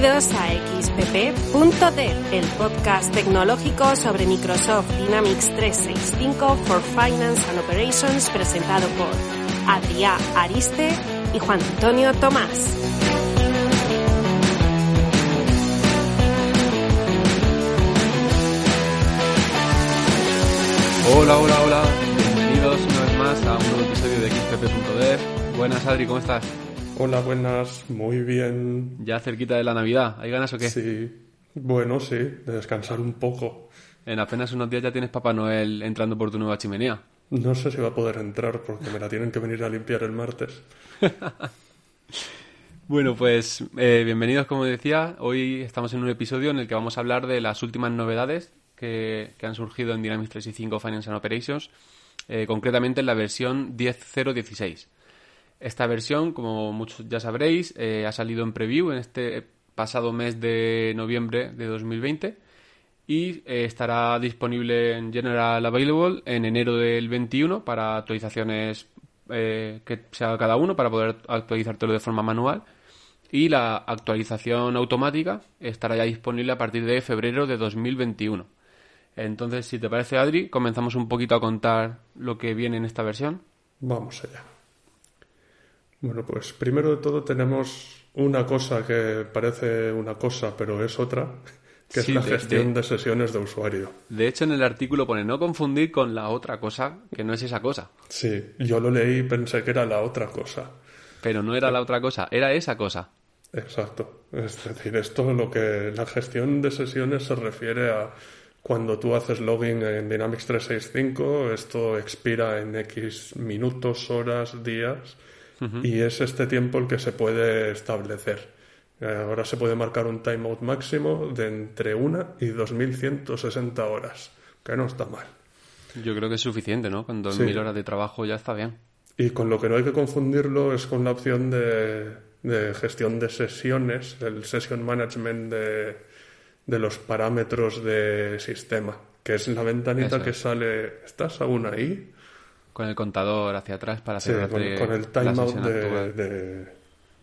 Bienvenidos a xpp.dev, el podcast tecnológico sobre Microsoft Dynamics 365 for Finance and Operations presentado por Adrià Ariste y Juan Antonio Tomás. Hola, hola, hola. Bienvenidos una vez más a un nuevo episodio de xpp.dev. Buenas, Adri, ¿cómo estás? Hola, buenas, muy bien. Ya cerquita de la Navidad, ¿hay ganas o qué? Sí, bueno, sí, de descansar un poco. En apenas unos días ya tienes Papá Noel entrando por tu nueva chimenea. No sé si va a poder entrar porque me la tienen que venir a limpiar el martes. bueno, pues eh, bienvenidos, como decía. Hoy estamos en un episodio en el que vamos a hablar de las últimas novedades que, han surgido en Dynamics 365 Finance and Operations, eh, concretamente en la versión 10.0.16. Esta versión, como muchos ya sabréis, eh, ha salido en preview en este pasado mes de noviembre de 2020 y eh, estará disponible en General Available en enero del 21 para actualizaciones eh, que se haga cada uno para poder actualizártelo de forma manual y la actualización automática estará ya disponible a partir de febrero de 2021. Entonces, si te parece, Adri, comenzamos un poquito a contar lo que viene en esta versión. Vamos allá. Bueno, pues primero de todo tenemos una cosa que parece una cosa, pero es otra, que es la gestión de, sesiones de usuario. De hecho, en el artículo pone no confundir con la otra cosa, que no es esa cosa. Sí, yo lo leí y pensé que era la otra cosa. Pero no era la otra cosa, era esa cosa. Exacto. Es decir, esto lo que la gestión de sesiones se refiere a cuando tú haces login en Dynamics 365, esto expira en X minutos, horas, días y es este tiempo el que se puede establecer. Eh, ahora se puede marcar un timeout máximo de entre una y 2160 horas, que no está mal. Yo creo que es suficiente, ¿no? Con 2000 horas de trabajo ya está bien. Y con lo que no hay que confundirlo es con la opción de, de gestión de sesiones, el session management de, de, los parámetros de sistema, que es la ventanita que sale. ¿Estás aún ahí? Con el contador hacia atrás para hacer con, el timeout de,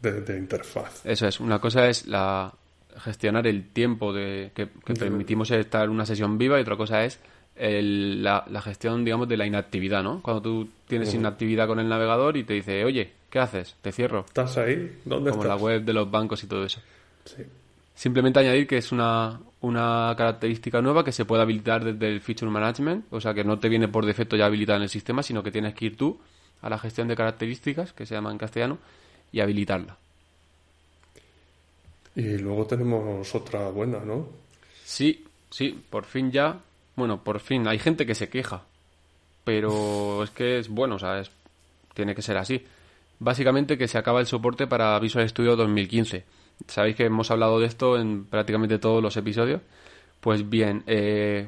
de, interfaz. Eso es. Una cosa es la gestionar el tiempo de que, permitimos estar en una sesión viva y otra cosa es la, gestión, digamos, de la inactividad, ¿no? Cuando tú tienes inactividad con el navegador y te dice, oye, ¿qué haces? Te cierro. ¿Estás ahí? ¿Dónde Como la web de los bancos y todo eso. Sí. Simplemente añadir que es una, una característica nueva que se puede habilitar desde el Feature Management, o sea que no te viene por defecto ya habilitada en el sistema, sino que tienes que ir tú a la gestión de características, que se llama en castellano, y habilitarla. Y luego tenemos otra buena, ¿no? Sí, sí, por fin ya. Bueno, por fin. Hay gente que se queja, pero es que es bueno, o sea, es, tiene que ser así. Básicamente que se acaba el soporte para Visual Studio 2015 Sabéis que hemos hablado de esto en prácticamente todos los episodios. Pues bien, eh,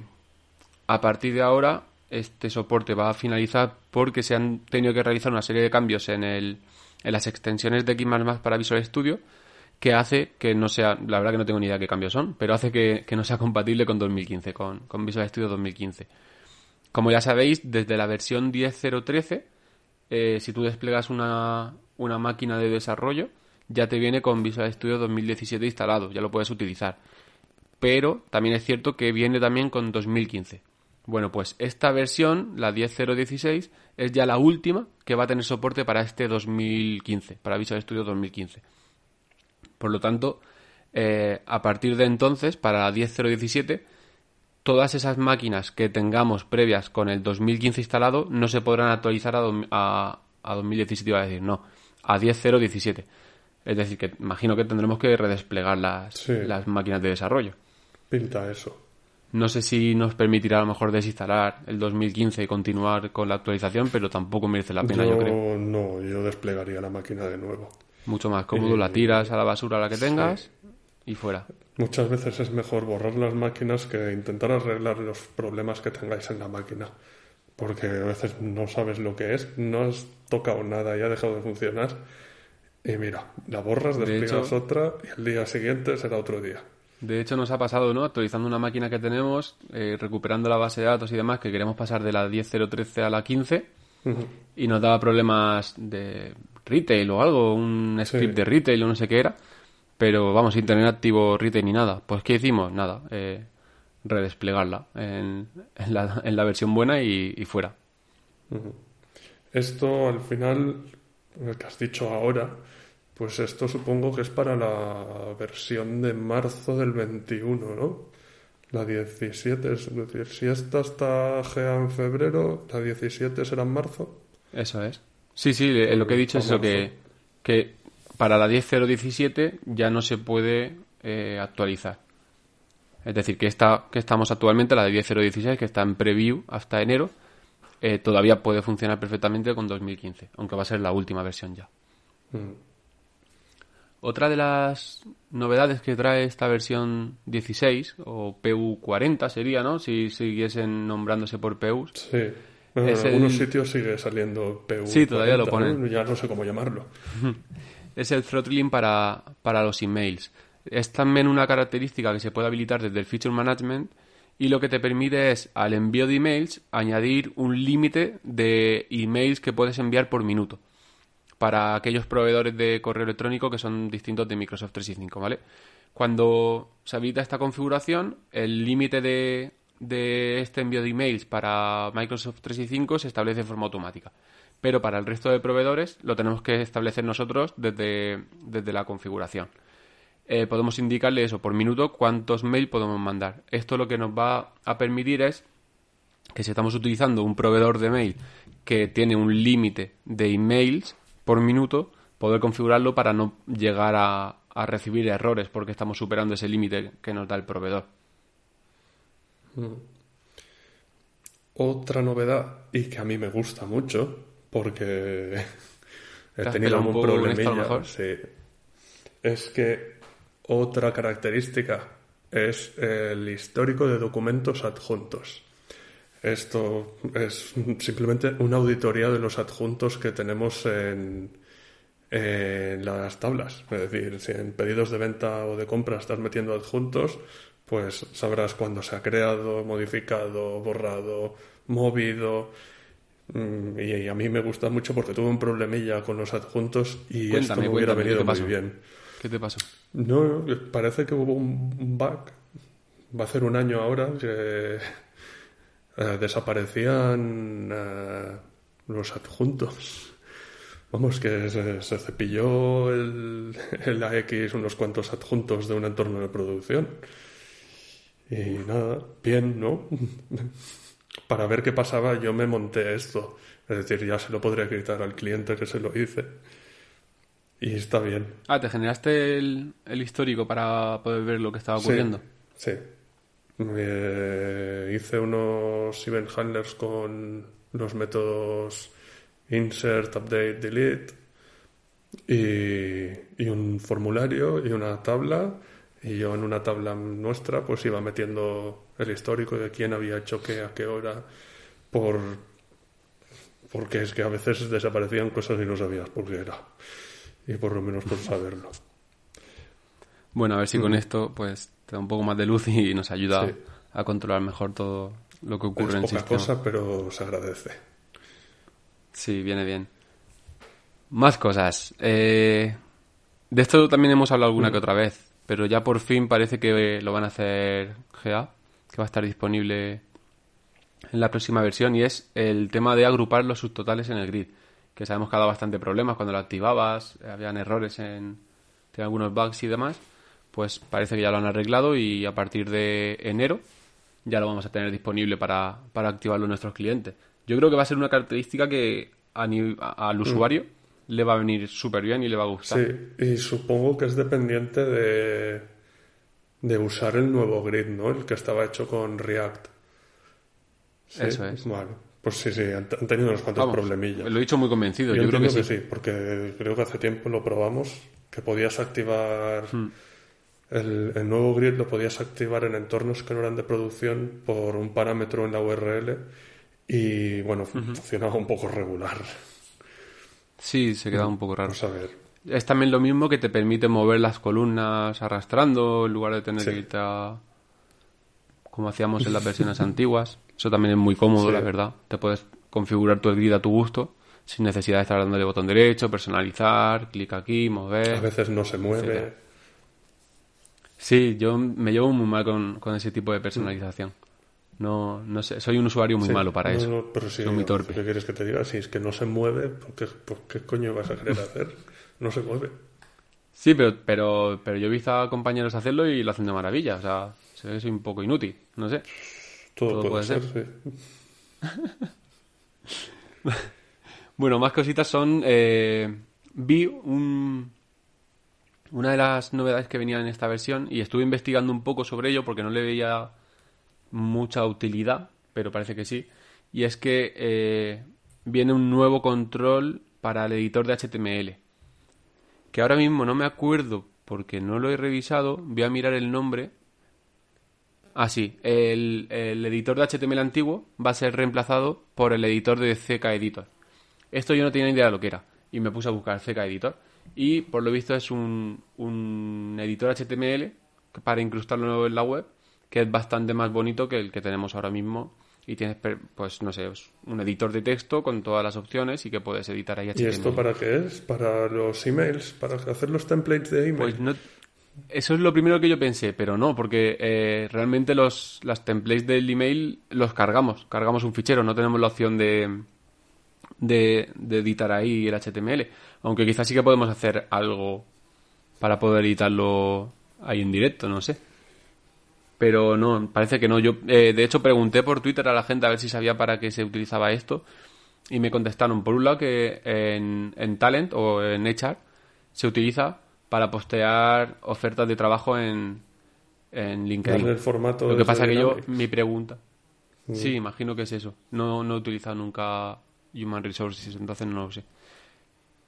a partir de ahora este soporte va a finalizar porque se han tenido que realizar una serie de cambios en, el, en las extensiones de X++ para Visual Studio que hace que no sea, la verdad que no tengo ni idea qué cambios son, pero hace que, no sea compatible con 2015, con, con, Visual Studio 2015. Como ya sabéis, desde la versión 10.013, eh, si tú desplegas una, una máquina de desarrollo, ya te viene con Visual Studio 2017 instalado, ya lo puedes utilizar. Pero también es cierto que viene también con 2015. Bueno, pues esta versión, la 10.016, es ya la última que va a tener soporte para este 2015, para Visual Studio 2015. Por lo tanto, eh, a partir de entonces, para la 10.017, todas esas máquinas que tengamos previas con el 2015 instalado no se podrán actualizar a, a, a 2017, iba a decir, no, a 10.017 es decir, que imagino que tendremos que redesplegar las, las máquinas de desarrollo. Pinta eso. No sé si nos permitirá a lo mejor desinstalar el 2015 y continuar con la actualización, pero tampoco merece la pena, yo, creo. No, yo desplegaría la máquina de nuevo. Mucho más cómodo, la tiras a la basura la que tengas y fuera. Muchas veces es mejor borrar las máquinas que intentar arreglar los problemas que tengáis en la máquina. Porque a veces no sabes lo que es, no has tocado nada y ha dejado de funcionar y mira, la borras, despliegas otra y el día siguiente será otro día. De hecho, nos ha pasado, ¿no? Actualizando una máquina que tenemos, eh, recuperando la base de datos y demás, que queremos pasar de la 10.013 a la 15 y nos daba problemas de retail o algo, un script de retail o no sé qué era. pero vamos, sin tener activo retail ni nada. Pues ¿qué hicimos? Nada, eh, redesplegarla en, en, la, en, la, versión buena y, y fuera. Esto al final, lo que has dicho ahora, pues esto supongo que es para la versión de marzo del 21, ¿no? La 17, es decir, si esta está GA en febrero, la 17 será en marzo. Eso es. Sí, sí, lo que he dicho es eso, que, que para la 10.017 ya no se puede eh, actualizar. Es decir, que esta que estamos actualmente, la de 10.016, que está en preview hasta enero, eh, todavía puede funcionar perfectamente con 2015, aunque va a ser la última versión ya. Mm. Otra de las novedades que trae esta versión 16, o PU40 sería, ¿no? Si siguiesen nombrándose por PUs. Sí. en algunos sitios sigue saliendo PU. Sí, todavía lo ponen. Ya no sé cómo llamarlo. es el throttling para, para los emails. Es también una característica que se puede habilitar desde el Feature Management y lo que te permite es, al envío de emails, añadir un límite de emails que puedes enviar por minuto para aquellos proveedores de correo electrónico que son distintos de Microsoft 365, ¿vale? Cuando se habilita esta configuración, el límite de, de este envío de emails para Microsoft 365 se establece de forma automática. Pero para el resto de proveedores lo tenemos que establecer nosotros desde, desde la configuración. Eh, podemos indicarle eso por minuto cuántos mails podemos mandar. Esto lo que nos va a permitir es que si estamos utilizando un proveedor de mail que tiene un límite de emails por minuto, poder configurarlo para no llegar a, a recibir errores porque estamos superando ese límite que nos da el proveedor. Mm. Otra novedad, y que a mí me gusta mucho, porque he tenido algún problemilla, sí, es que otra característica es el histórico de documentos adjuntos. Esto es simplemente una auditoría de los adjuntos que tenemos en, en las tablas. Es decir, si en pedidos de venta o de compra estás metiendo adjuntos, pues sabrás cuándo se ha creado, modificado, borrado, movido. Mm, y a mí me gusta mucho porque tuve un problemilla con los adjuntos y esto me hubiera venido muy bien. ¿Qué te pasó? No, parece que hubo un bug. Va a ser un año ahora que eh, desaparecían eh, los adjuntos. Vamos, que se, cepilló el, el, AX unos cuantos adjuntos de un entorno de producción. Y nada, bien, ¿no? Para ver qué pasaba yo me monté esto. Es decir, ya se lo podría gritar al cliente que se lo hice. Y está bien. Ah, ¿te generaste el, el histórico para poder ver lo que estaba ocurriendo? Sí. hice unos event handlers con los métodos insert, update, delete y, y un formulario y una tabla y yo en una tabla nuestra pues iba metiendo el histórico de quién había hecho qué, a qué hora, por porque es que a veces desaparecían cosas y no sabías por qué era. Y por lo menos por saberlo. Bueno, a ver si con mm. esto pues te da un poco más de luz y nos ayuda a controlar mejor todo lo que ocurre es en el sistema. cosa, pero se agradece. Sí, viene bien. Más cosas. Eh, de esto también hemos hablado alguna mm. que otra vez pero ya por fin parece que lo van a hacer GA, que va a estar disponible en la próxima versión, y es el tema de agrupar los subtotales en el grid, que sabemos que ha dado bastante problemas cuando lo activabas, habían errores en, algunos bugs y demás, pues parece que ya lo han arreglado y a partir de enero ya lo vamos a tener disponible para, para activarlo en nuestros clientes. Yo creo que va a ser una característica que al usuario le va a venir súper bien y le va a gustar. Sí, y supongo que es dependiente de, de usar el nuevo grid, ¿no? El que estaba hecho con React. Eso es. Vale. Pues sí, sí, han, tenido unos cuantos problemillas. Lo he dicho muy convencido. Yo, creo que sí. sí. porque creo que hace tiempo lo probamos, que podías activar hmm. el, el, nuevo grid, lo podías activar en entornos que no eran de producción por un parámetro en la URL y bueno, funcionaba un poco regular. Sí, se queda un poco raro. Vamos a ver. Es también lo mismo que te permite mover las columnas arrastrando en lugar de tener que irte como hacíamos en las versiones antiguas. Eso también es muy cómodo, la verdad. Te puedes configurar tu grid a tu gusto sin necesidad de estar dándole botón derecho, personalizar, clic aquí, mover. A veces no se mueve. Sí, yo me llevo muy mal con, con ese tipo de personalización. No, no sé, soy un usuario muy Sí, malo para no, eso. no, pero sí, soy muy torpe. ¿Qué quieres que te diga? Si es que no se mueve, ¿por qué, por qué coño vas a querer hacer? No se mueve. Sí, pero, pero, pero yo he visto a compañeros hacerlo y lo hacen de maravilla. O sea, soy un poco inútil. No sé. Todo, Todo puede, puede ser, ser. sí. Bueno, más cositas son. eh, vi un, una de las novedades que venían en esta versión y estuve investigando un poco sobre ello porque no le veía mucha utilidad, pero parece que sí. Y es que eh, viene un nuevo control para el editor de HTML. Que ahora mismo no me acuerdo porque no lo he revisado. Voy a mirar el nombre. Ah, sí. El, el editor de HTML antiguo va a ser reemplazado por el editor de CK Editor. Esto yo no tenía ni idea de lo que era. Y me puse a buscar CK Editor. Y por lo visto es un, un editor HTML para incrustarlo en la web que es bastante más bonito que el que tenemos ahora mismo. Y tienes, pues no sé, un editor de texto con todas las opciones y que puedes editar ahí HTML. ¿Y esto para qué es? ¿Para los emails? ¿Para hacer los templates de email? Pues no. Eso es lo primero que yo pensé, pero no, porque eh, realmente los las templates del email los cargamos, cargamos un fichero, no tenemos la opción de, de, editar ahí el HTML, aunque quizás sí que podemos hacer algo para poder editarlo ahí en directo, no sé. Pero no, parece que no. Yo, eh, de hecho, pregunté por Twitter a la gente a ver si sabía para qué se utilizaba esto y me contestaron, por un lado, que en, en Talent o en HR se utiliza para postear ofertas de trabajo en, en LinkedIn. Darle el formato Lo que pasa que yo, mi pregunta. Sí, imagino que es eso. No, no he utilizado nunca Human Resources, entonces no lo sé.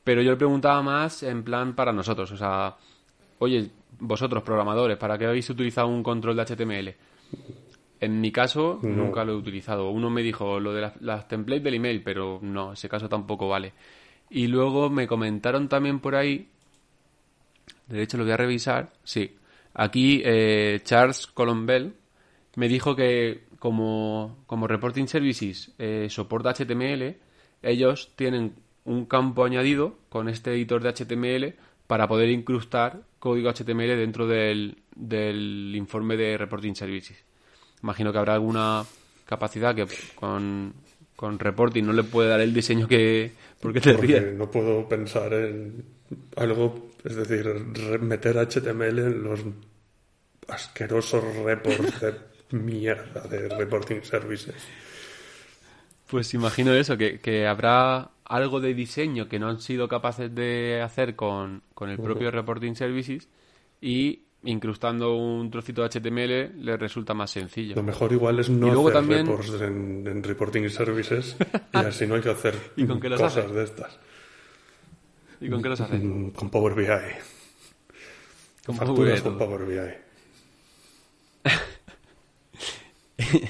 Pero yo le preguntaba más en plan para nosotros. O sea, oye, vosotros programadores, ¿para qué habéis utilizado un control de HTML? En mi caso, No. nunca lo he utilizado. Uno me dijo lo de las, las templates del email, pero no, ese caso tampoco vale. Y luego me comentaron también por ahí, de hecho lo voy a revisar, sí. Aquí eh, Charles Colombel me dijo que como, como Reporting Services eh, soporta HTML, ellos tienen un campo añadido con este editor de HTML para poder incrustar código HTML dentro del, del informe de Reporting Services. Imagino que habrá alguna capacidad que con, con Reporting no le puede dar el diseño que... ¿Por qué te Porque ríes? no puedo pensar en algo, es decir, meter HTML en los asquerosos reports de mierda de reporting services. Pues imagino eso, que, que habrá algo de diseño que no han sido capaces de hacer con, con el propio Reporting Services y incrustando un trocito de HTML les resulta más sencillo. Lo mejor igual es no Y luego hacer también- reports en, en reporting services y así no hay que hacer ¿Y con qué los cosas hace? de estas. ¿Y con qué los hacen? Mm, Con Power BI. Con Facturas Power BI, con. Power BI.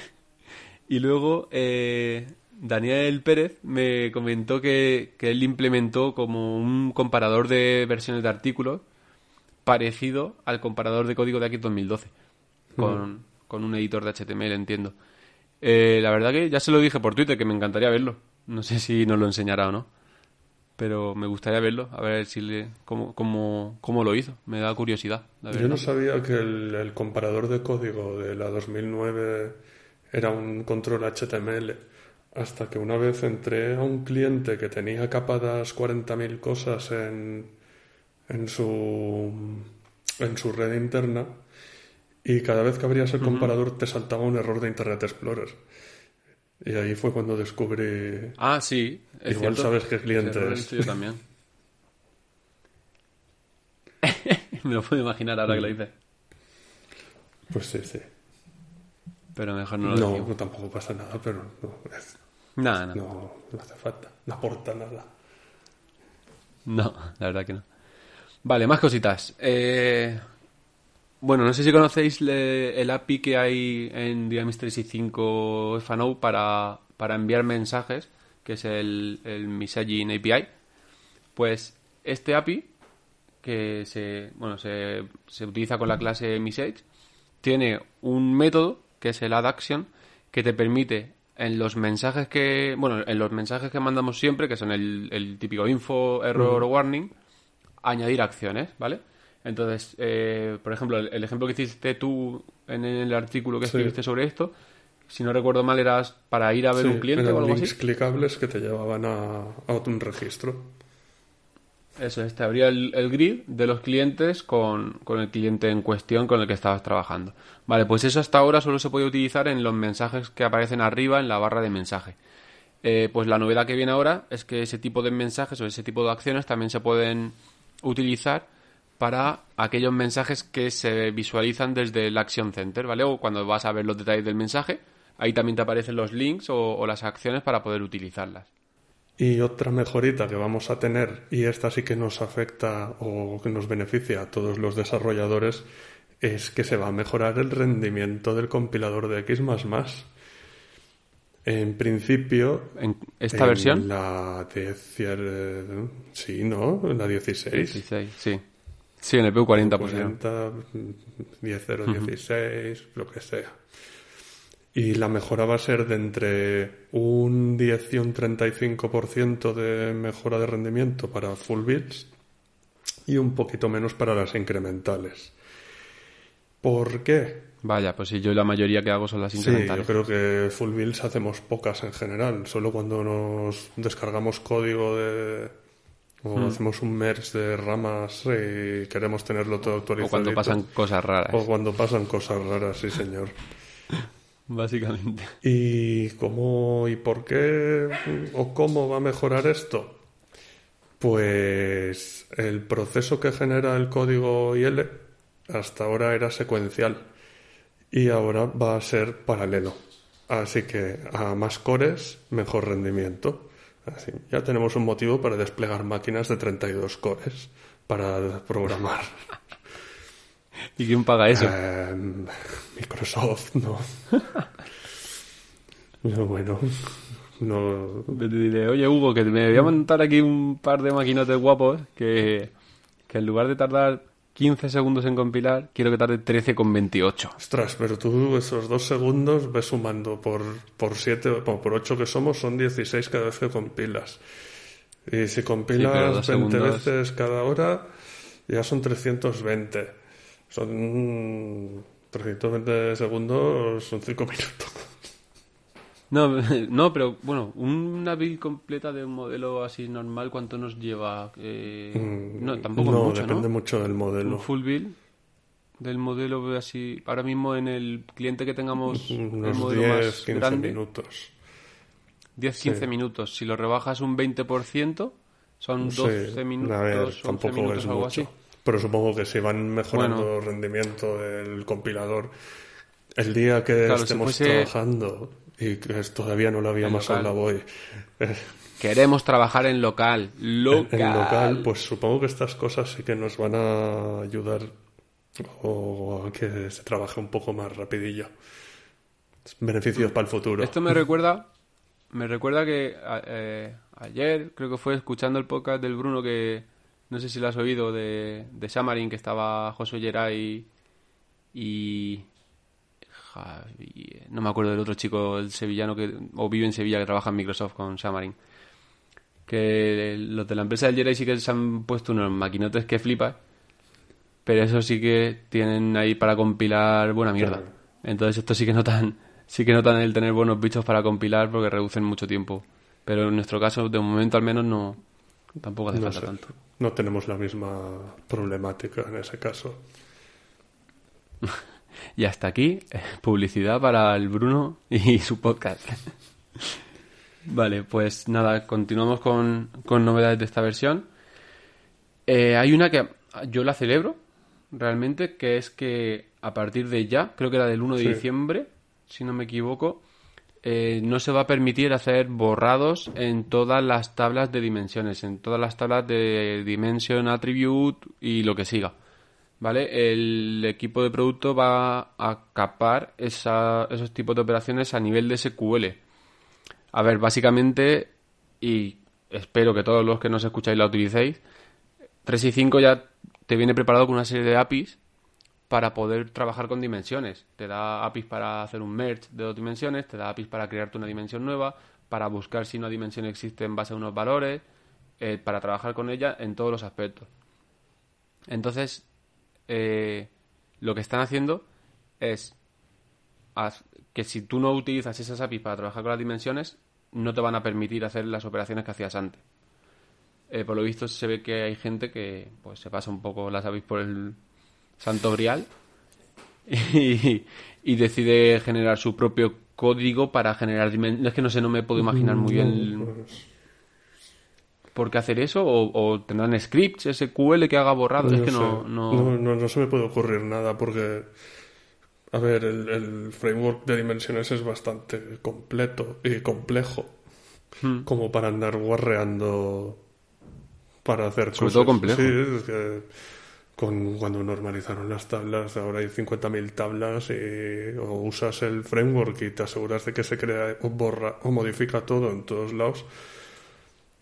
Y luego eh, Daniel Pérez me comentó que, que él implementó como un comparador de versiones de artículos parecido al comparador de código de aquí 2012 con, con un editor de HTML, entiendo. Eh, la verdad que ya se lo dije por Twitter que me encantaría verlo. No sé si nos lo enseñará o no. Pero me gustaría verlo, a ver si le, cómo, cómo, cómo lo hizo. Me da curiosidad. la Yo no sabía que el, el comparador de código de la 2009 era un control HTML hasta que una vez entré a un cliente que tenía capadas 40.000 cosas en, en, su, en su red interna y cada vez que abrías el comparador te saltaba un error de Internet Explorer. Y ahí fue cuando descubrí... Ah, sí. es Igual cierto. sabes qué cliente es. yo también. Me lo puedo imaginar ahora que lo dices. Pues sí, sí. Pero mejor no lo No, decimos. tampoco pasa nada, pero no, es- Nada, no. no, no hace falta. No aporta nada. No, la verdad que no. Vale, más cositas. Eh, bueno, no sé si conocéis le- el API que hay en Dynamics 365 FNO para, para enviar mensajes, que es el, el Messaging API. Pues este API, que se, bueno, se, se utiliza con la clase Message, tiene un método, que es el addAction, que te permite en los mensajes que, bueno, en los mensajes que mandamos siempre, que son el, el típico info, error o warning, añadir acciones, ¿vale? Entonces, eh, por ejemplo, el, el ejemplo que hiciste tú en el artículo que Sí. escribiste sobre esto, si no recuerdo mal, era para ir a ver Sí, un cliente eran o algo links así. clicables que te llevaban a, a un registro. Eso es, te abría el, el grid de los clientes con, con el cliente en cuestión con el que estabas trabajando. Vale, pues eso hasta ahora solo se puede utilizar en los mensajes que aparecen arriba en la barra de mensaje. Eh, pues la novedad que viene ahora es que ese tipo de mensajes o ese tipo de acciones también se pueden utilizar para aquellos mensajes que se visualizan desde el Action Center, ¿vale? O cuando vas a ver los detalles del mensaje, ahí también te aparecen los links o, las acciones para poder utilizarlas. Y otra mejorita que vamos a tener, y esta sí que nos afecta o que nos beneficia a todos los desarrolladores, es que se va a mejorar el rendimiento del compilador de X++. En principio, En esta en versión, La sí, ¿no? La 16. 16, sí. Sí, en el PU40 pusieron. 40, 10.016, lo que sea. Y la mejora va a ser de entre un 10 y un 35% de mejora de rendimiento para full builds y un poquito menos para las incrementales. ¿Por qué? Vaya, pues sí, yo la mayoría que hago son las Sí, incrementales. yo creo que full builds hacemos pocas en general. Solo cuando nos descargamos código de o Hmm. hacemos un merge de ramas y queremos tenerlo todo o actualizado. cuando pasan cosas raras, O cuando pasan cosas raras, sí, señor. básicamente. ¿Y cómo y por qué o cómo va a mejorar esto? Pues el proceso que genera el código IL hasta ahora era secuencial y ahora va a ser paralelo. Así que a más cores, mejor rendimiento. Así, ya tenemos un motivo para desplegar máquinas de 32 cores para programar. ¿Y quién paga eso? Eh, Microsoft, no. Pero bueno, no. Diré, oye Hugo, que me voy a montar aquí un par de maquinotes guapos que, que en lugar de tardar 15 segundos en compilar, quiero que tarde 13,28. Ostras, pero tú esos dos segundos ves sumando por, por 7 o por 8 que somos, son 16 cada vez que compilas. Y si compilas dos 20 segundos- veces cada hora, ya son 320. Son 320 segundos, son 5 minutos. No, no, pero bueno, una build completa de un modelo así normal, ¿cuánto nos lleva? Eh, no, tampoco Mm, no, mucho, depende ¿no? mucho del modelo. Un full build del modelo así, ahora mismo en el cliente que tengamos el Unos modelo 10, más 15 grande, minutos. 10-15 Sí. minutos. Si lo rebajas un 20%, son Sí, 12 a minutos, ver, 11 tampoco minutos, es algo mucho. así. Pero supongo que si van mejorando el rendimiento del compilador, el día que Claro, si estemos fuese- trabajando y que todavía no lo habíamos hablado hoy, Queremos trabajar en local. Local. en local, pues supongo que estas cosas sí que nos van a ayudar o a que se trabaje un poco más rapidillo. Beneficios para el futuro. Esto me recuerda, me recuerda que a- eh, ayer creo que fue escuchando el podcast del Bruno que no sé si lo has oído de, de Xamarin que estaba José Geray y Javi- no me acuerdo del otro chico el sevillano que o vive en Sevilla que trabaja en Microsoft con Xamarin que los de la empresa del Geray sí que se han puesto unos maquinotes que flipas pero eso sí que tienen ahí para compilar buena mierda. Entonces esto sí que notan sí que notan el tener buenos bichos para compilar porque reducen mucho tiempo. Pero en nuestro caso de momento al menos no tampoco hace no, falta sé, tanto. No tenemos la misma problemática en ese caso. Y hasta aquí, publicidad para el Bruno y su podcast. vale, pues nada, continuamos con, con novedades de esta versión. Eh, hay una que yo la celebro, realmente, que es que a partir de ya, creo que era del 1 de Sí. diciembre, si no me equivoco, eh, no se va a permitir hacer borrados en todas las tablas de dimensiones, en todas las tablas de Dimension, Attribute y lo que siga. ¿Vale? El equipo de producto va a capar esos tipos de operaciones a nivel de SQL. A ver, básicamente, y espero que todos los que nos escucháis la utilicéis, 365 ya te viene preparado con una serie de APIs para poder trabajar con dimensiones. Te da APIs para hacer un merge de dos dimensiones, te da APIs para crearte una dimensión nueva, para buscar si una dimensión existe en base a unos valores, eh, para trabajar con ella en todos los aspectos. Entonces, eh, lo que están haciendo es que si tú no utilizas esas APIs para trabajar con las dimensiones, no te van a permitir hacer las operaciones que hacías antes. Eh, por lo visto se ve que hay gente que pues se pasa un poco las APIs por el santo grial y, y decide generar su propio código para generar dimensiones. Es que no sé, no me puedo imaginar muy bien Pues, por qué hacer eso o, o tendrán scripts SQL que haga borrado. es que no, no... No, no- no se me puede ocurrir nada porque, a ver, el, el framework de dimensiones es bastante completo y complejo Hmm. como para andar guarreando para hacer Sobre cosas. todo complejo. Sí, es que con, cuando normalizaron las tablas, ahora hay 50.000 tablas y o usas el framework y te aseguras de que se crea o borra o modifica todo en todos lados.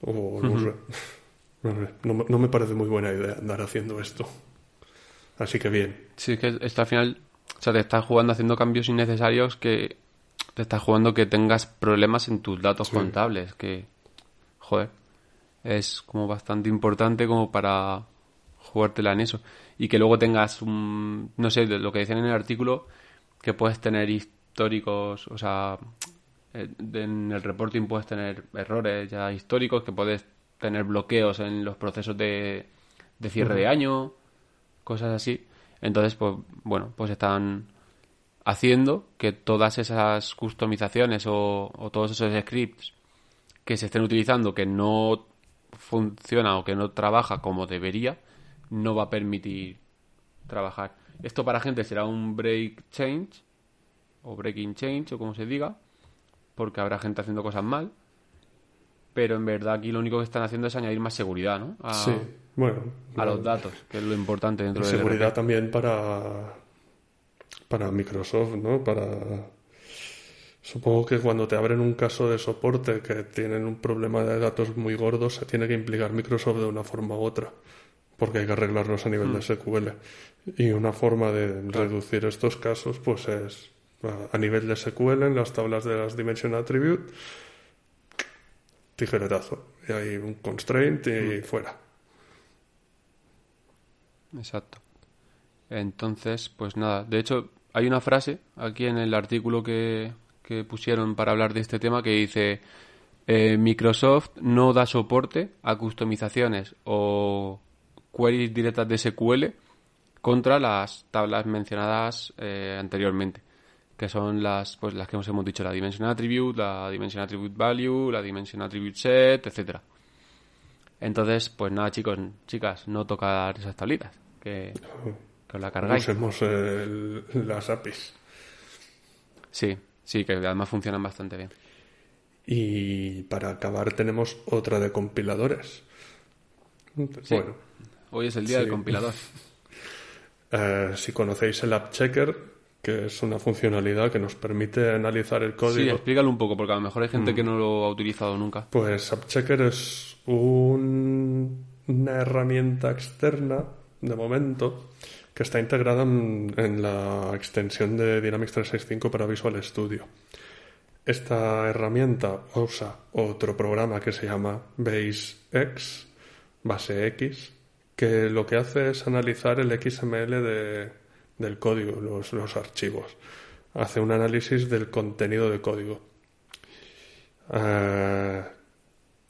O no. No, me- parece muy buena idea andar haciendo esto. Así que bien. Sí, es que está al final, o sea, te estás jugando haciendo cambios innecesarios que te estás jugando que tengas problemas en tus datos contables, que, joder, es como bastante importante como para jugártela en eso. Y que luego tengas un, no sé, lo que decían en el artículo, que puedes tener históricos, o sea, en el reporting puedes tener errores ya históricos, que puedes tener bloqueos en los procesos de, de cierre de año, cosas así. Entonces, pues bueno, pues están haciendo que todas esas customizaciones o, o todos esos scripts que se estén utilizando que no funciona o que no trabaja como debería, no va a permitir trabajar. Esto para gente será un break change o breaking change o como se diga, porque habrá gente haciendo cosas mal, pero en verdad aquí lo único que están haciendo es añadir más seguridad, ¿no? A, Sí, bueno. a los datos, que es lo importante dentro de seguridad también para, para Microsoft, ¿no? Para... Supongo que cuando te abren un caso de soporte que tienen un problema de datos muy gordo, se tiene que implicar Microsoft de una forma u otra, porque hay que arreglarlos a nivel de SQL. Y una forma de reducir estos casos, pues es a- nivel de SQL, en las tablas de las Dimension Attribute, tijeretazo. Y hay un constraint y fuera. Exacto. Entonces, pues nada. De hecho, hay una frase aquí en el artículo que, que pusieron para hablar de este tema que dice eh, Microsoft no da soporte a customizaciones o queries directas de SQL contra las tablas mencionadas eh, anteriormente que son las pues las que os hemos dicho la dimension attribute la dimension attribute value la dimension attribute set etcétera entonces pues nada chicos chicas no tocar esas tablitas que, que os la cargáis Usemos las APIs. sí sí que además funcionan bastante bien Y para acabar tenemos otra de compiladores. Bueno, hoy es el día Sí. del compilador eh, si conocéis el App Checker, que es una funcionalidad que nos permite analizar el sí código, explícalo un poco porque a lo mejor hay Mm. gente que no lo ha utilizado nunca pues App Checker es un- una herramienta externa, de momento, que está integrada en, en la extensión de Dynamics 365 para Visual Studio. Esta herramienta usa otro programa que se llama BaseX, base X, que lo que hace es analizar el XML de- del código, los, los archivos. Hace un análisis del contenido de código. Eh,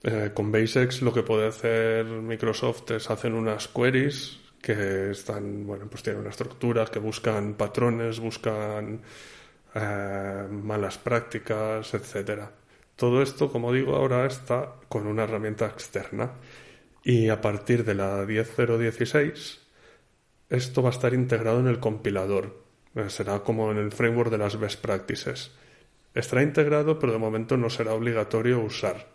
eh, con BaseX lo que puede hacer Microsoft es hacer unas queries que están, bueno, pues tienen unas estructuras que buscan patrones, buscan eh, malas prácticas, etcétera. Todo esto, como digo, ahora está con una herramienta externa. Y a partir de la 10.016, esto va a estar integrado en el compilador. Eh, Será como en el framework de las best practices. Estará integrado, pero de momento no será obligatorio usar.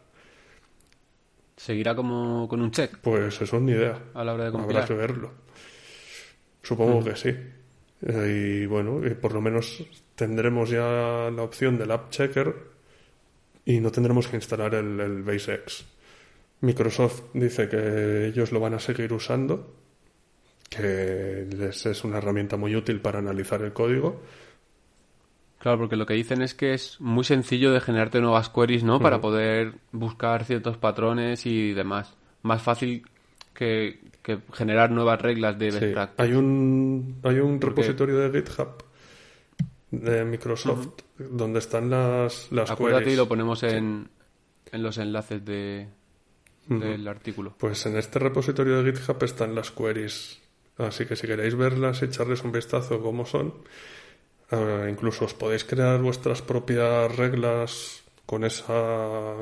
seguirá como con un check Pues eso ni idea. a la hora de Habrá compilar que verlo. Supongo que sí. Eh, y bueno, y por lo menos tendremos ya la opción del App Checker y no tendremos que instalar el, el BaseX. Microsoft dice que ellos lo van a seguir usando, que les es una herramienta muy útil para analizar el código. Claro, porque lo que dicen es que es muy sencillo de generarte nuevas queries, ¿no? Para poder buscar ciertos patrones y demás. Más fácil que, que generar nuevas reglas de best Sí, practice. hay un, hay un Porque- repositorio de GitHub de Microsoft donde están las, las Acuérdate queries. y lo ponemos en, en los enlaces de, del artículo. Pues en este repositorio de GitHub están las queries. Así que si queréis verlas, echarles un vistazo cómo son. Eh, incluso os podéis crear vuestras propias reglas con esa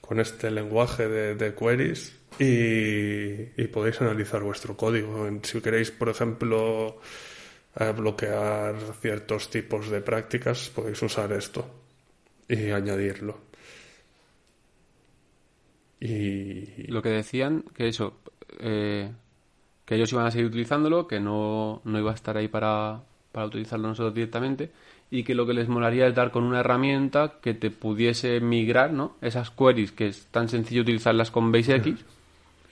con este lenguaje de, queries y, podéis analizar vuestro código. Si queréis, por ejemplo, eh, bloquear ciertos tipos de prácticas, podéis usar esto y añadirlo. Y Lo que decían, que eso, eh, que ellos iban a seguir utilizándolo, que no, no iba a estar ahí para, para utilizarlo nosotros directamente, y que lo que les molaría es dar con una herramienta que te pudiese migrar, ¿no? Esas queries que es tan sencillo utilizarlas con BaseX,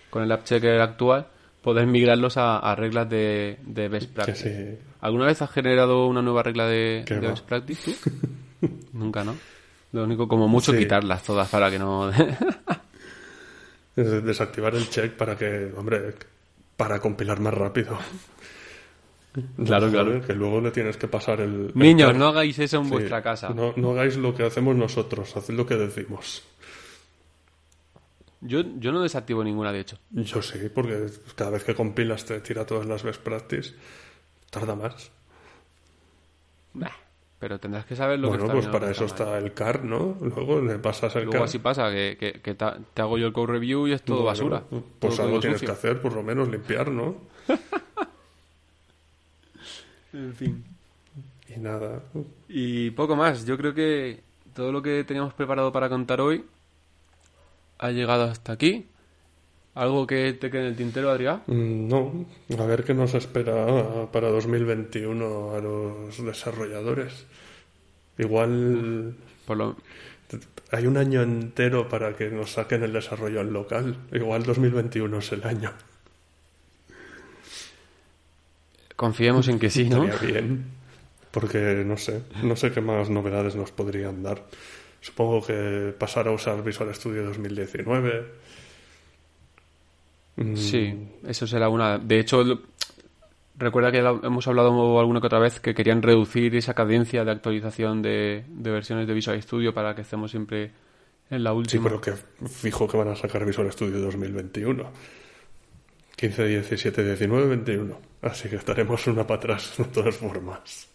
con el app checker actual, poder migrarlos a, a reglas de, de best practice. sí, ¿Alguna vez has generado una nueva regla de, best practice tú? Nunca, ¿no? Lo único, como mucho, Sí. quitarlas todas para que no... Es desactivar el check para que, hombre, para compilar más rápido. Claro, claro. Que luego le tienes que pasar el. el Niños, no hagáis eso en Sí, vuestra casa. No, no hagáis lo que hacemos nosotros, haced lo que decimos. Yo, yo no desactivo ninguna, de hecho. Yo sí, porque cada vez que compilas te tira todas las best practice, tarda más. Bah, Pero tendrás que saber lo bueno, que está pues y lo para eso está el car, ¿no? Luego le pasas el Luego car. así pasa, que, que- te hago yo el code review y es todo Bueno, basura. Pues Todo algo tienes sucio. que hacer, por lo menos limpiar, ¿no? En fin. Y nada. Y poco más. Yo creo que todo lo que teníamos preparado para contar hoy ha llegado hasta aquí. ¿Algo que te quede en el tintero, Adrián? Mm, No, a ver qué nos espera para 2021 a los desarrolladores. Igual Por lo... hay un año entero para que nos saquen el desarrollo al local. Igual 2021 es el año. Confiemos en que sí, ¿no? Estaría bien. Porque no sé, no sé qué más novedades nos podrían dar. Supongo que pasar a usar Visual Studio 2019. Mm, Sí, eso será una. De hecho, recuerda que hemos hablado alguna que otra vez que querían reducir esa cadencia de actualización de, de versiones de Visual Studio para que estemos siempre en la Sí, última. pero que fijo que van a sacar Visual Studio 2021. 15, 17, 19, 21. Así que estaremos una para atrás de todas formas.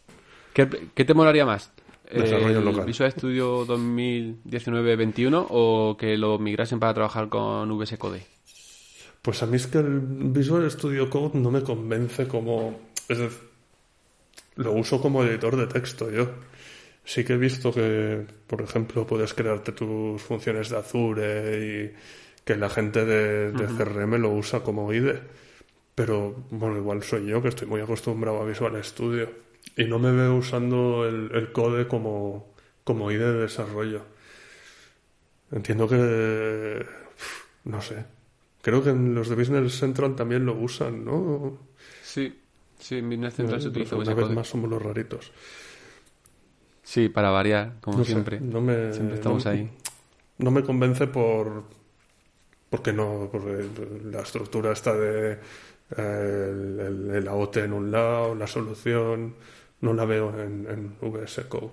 ¿Qué, qué te molaría más? Desarrollo ¿El local. Visual Studio 2019-21 o que lo migrasen para trabajar con VS Code? Pues a mí es que el Visual Studio Code no me convence como... Es decir, lo uso como editor de texto yo. Sí que he visto que, por ejemplo, puedes crearte tus funciones de Azure y que la gente de, de CRM lo usa como IDE. Pero, bueno, igual soy yo que estoy muy acostumbrado a Visual Studio. Y no me veo usando el, el code como, como IDE de desarrollo. Entiendo que... No sé. Creo que en los de Business Central también lo usan, ¿no? Sí, sí, en Business Central se utiliza Una vez más somos los raritos. Sí, para variar, como No sé, siempre. no me, Siempre estamos ahí. No me convence por... Porque no, porque la estructura está de eh, el, AOT en un lado, la solución, no la veo en, en VS Code.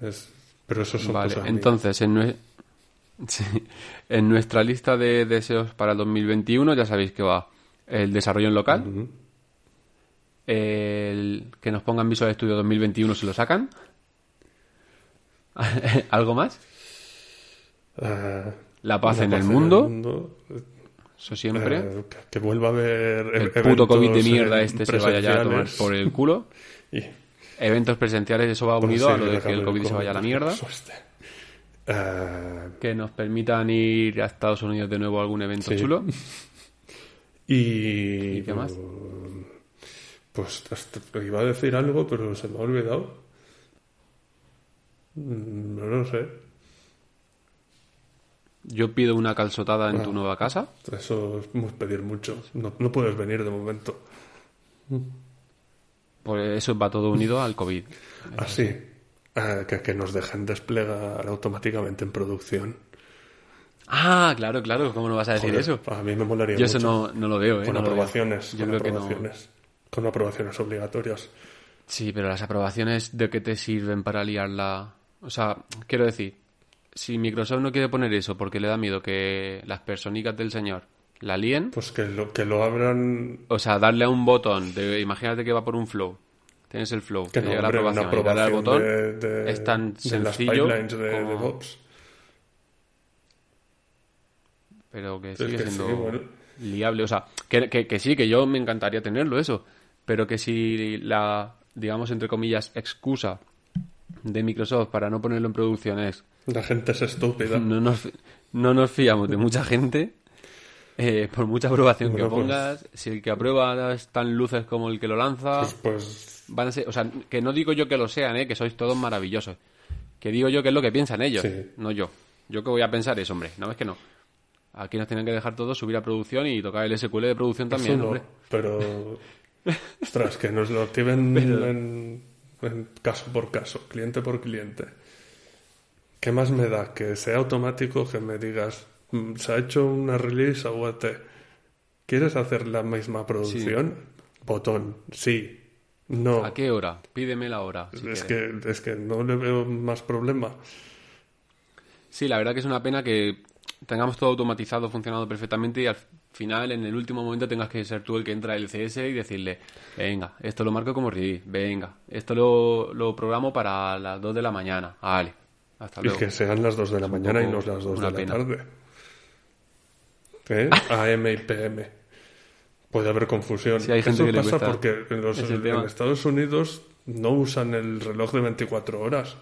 Es, pero eso son Vale, cosas mías. entonces en, sí, en nuestra lista de deseos para el 2021 ya sabéis que va el desarrollo en local, el que nos pongan Visual Studio 2021 si lo sacan. ¿Algo más? Eh, La paz la en el mundo, eso siempre. eh, que, que vuelva a haber el puto COVID de mierda este se vaya ya a tomar por el culo. Y- Eventos presenciales, eso va unido sí, a lo de que el COVID se vaya a la mierda. Eh, Que nos permitan ir a Estados Unidos de nuevo a algún evento Sí. chulo. y, ¿Y qué más? Pues hasta- iba a decir algo, pero se me ha olvidado. Mm, No lo sé. Yo pido una calzotada en tu Ah. nueva casa. Eso es pedir mucho. No, no puedes venir de momento. Pues eso va todo unido al COVID. Así. Eh, que, que nos dejen desplegar automáticamente en producción. Ah, claro, claro, ¿cómo no vas a decir Joder, eso? A mí me molaría Yo eso mucho. no, no lo veo, ¿eh? Con no aprobaciones. Yo con creo que no. aprobaciones. Con aprobaciones obligatorias. Sí, pero las aprobaciones de qué te sirven para liarla. O sea, quiero decir, si Microsoft no quiere poner eso porque le da miedo que las personicas del señor la líen, Pues que lo, que lo abran. o sea, darle a un botón, de, imagínate que va por un flow, tienes el flow, Que no, llega la hombre, aprobación, al aprobación botón, de, de- es tan de las sencillo pipelines de como- DevOps. pero que Es sigue que siendo sí, bueno. liable. O sea, que, que, que sí, que yo me encantaría tenerlo eso, pero que si la, digamos, entre comillas, excusa de Microsoft para no ponerlo en producción es La gente es estúpida. no nos, no nos fiamos de mucha gente. Eh, por mucha aprobación Bueno, que pues- pongas, si el que aprueba es tan luces como el que lo lanza, Pues, pues van a ser, o sea, que no digo yo que lo sean, eh, que sois todos maravillosos. Que digo yo que es lo que piensan ellos, Sí. no yo. Yo que voy a pensar es, hombre, no es que no. Aquí nos tienen que dejar todos subir a producción y tocar el SQL de producción también, no, hombre. pero. Ostras, que nos lo activen en, en caso por caso, cliente por cliente. ¿Qué más me da? Que sea automático, que me digas, "Mm, se ha hecho una release a UAT. ¿Quieres hacer la misma producción? Botón, sí. No. ¿A qué hora? Pídeme la hora. si es, quieres. que, es que no le veo más problema. Sí, la verdad que es una pena que tengamos todo automatizado, funcionando perfectamente y al final, en el último momento, tengas que ser tú el que entra el CS y decirle, venga, esto lo marco como release, venga, esto lo, lo programo para las 2 de la mañana, vale, hasta Y luego. que sean las 2 de la mañana y no las 2 una de la pena. tarde. ¿Eh? AM y PM. Puede haber confusión. Sí, hay gente Eso que pasa porque en, los- en. Estados Unidos no usan el reloj de 24 horas.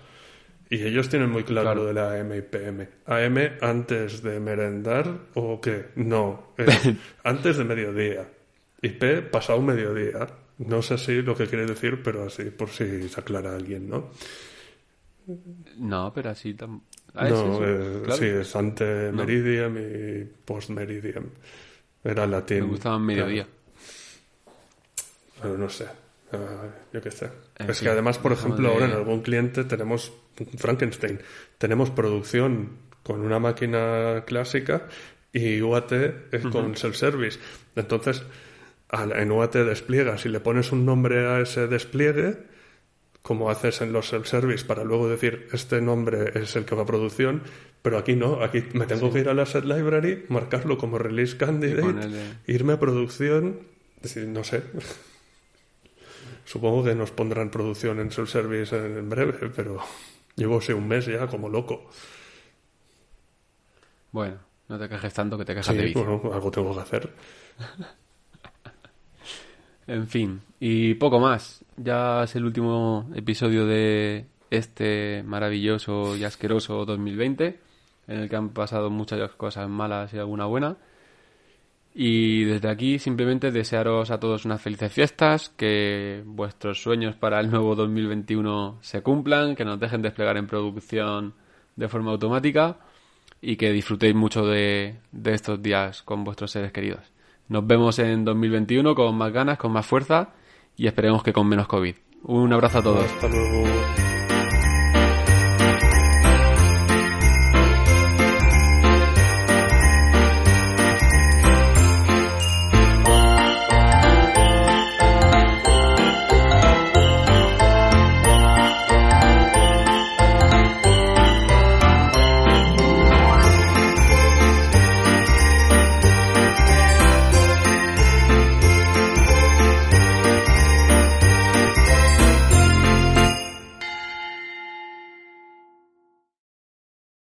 Y ellos tienen muy claro, Claro. lo de la AM y PM. AM antes de merendar o qué? No, es antes de mediodía. Y P pasado mediodía. No sé si lo que quiere decir, pero así por si se aclara alguien, ¿no? No, pero así tam- Ah, ¿es no, eso? eh, Claro. sí, es ante No. meridiem y post meridiem. Era latín. Me gustaba mediodía. Claro. Pero no sé. ah, yo qué sé. En es fin, que además, por ejemplo, ahora en algún cliente tenemos Frankenstein. Tenemos producción con una máquina clásica y UAT es con self-service. Entonces, en UAT despliegas y le pones un nombre a ese despliegue, como haces en los self-service para luego decir este nombre es el que va a producción, pero aquí no, aquí me tengo que ir a la set library, marcarlo como release candidate, irme a producción, decir, no sé. Supongo que nos pondrán producción en self-service en, en breve, pero llevo sí, un mes ya como loco. Bueno, no te quejes tanto que te quejas de Sí, vicio. bueno, algo tengo que hacer. En fin, y poco más. Ya es el último episodio de este maravilloso y asqueroso 2020, en el que han pasado muchas cosas malas y alguna buena. Y desde aquí simplemente desearos a todos unas felices fiestas, que vuestros sueños para el nuevo 2021 se cumplan, que nos dejen desplegar en producción de forma automática y que disfrutéis mucho de, de estos días con vuestros seres queridos. Nos vemos en 2021 con más ganas, con más fuerza y esperemos que con menos COVID. Un abrazo a todos. Hasta luego.